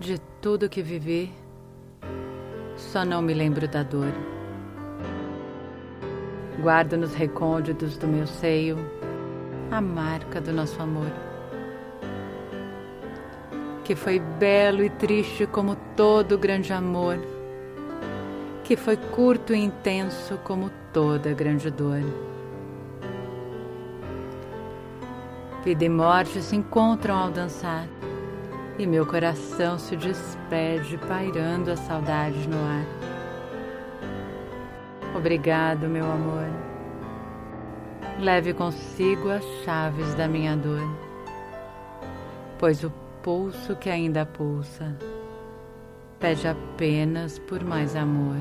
De tudo que vivi, só não me lembro da dor. Guardo nos recônditos do meu seio a marca do nosso amor, que foi belo e triste como todo grande amor, que foi curto e intenso como toda grande dor. Vida e morte se encontram ao dançar e meu coração se despede pairando a saudade no ar. Obrigado, meu amor. Leve consigo as chaves da minha dor, pois o pulso que ainda pulsa pede apenas por mais amor.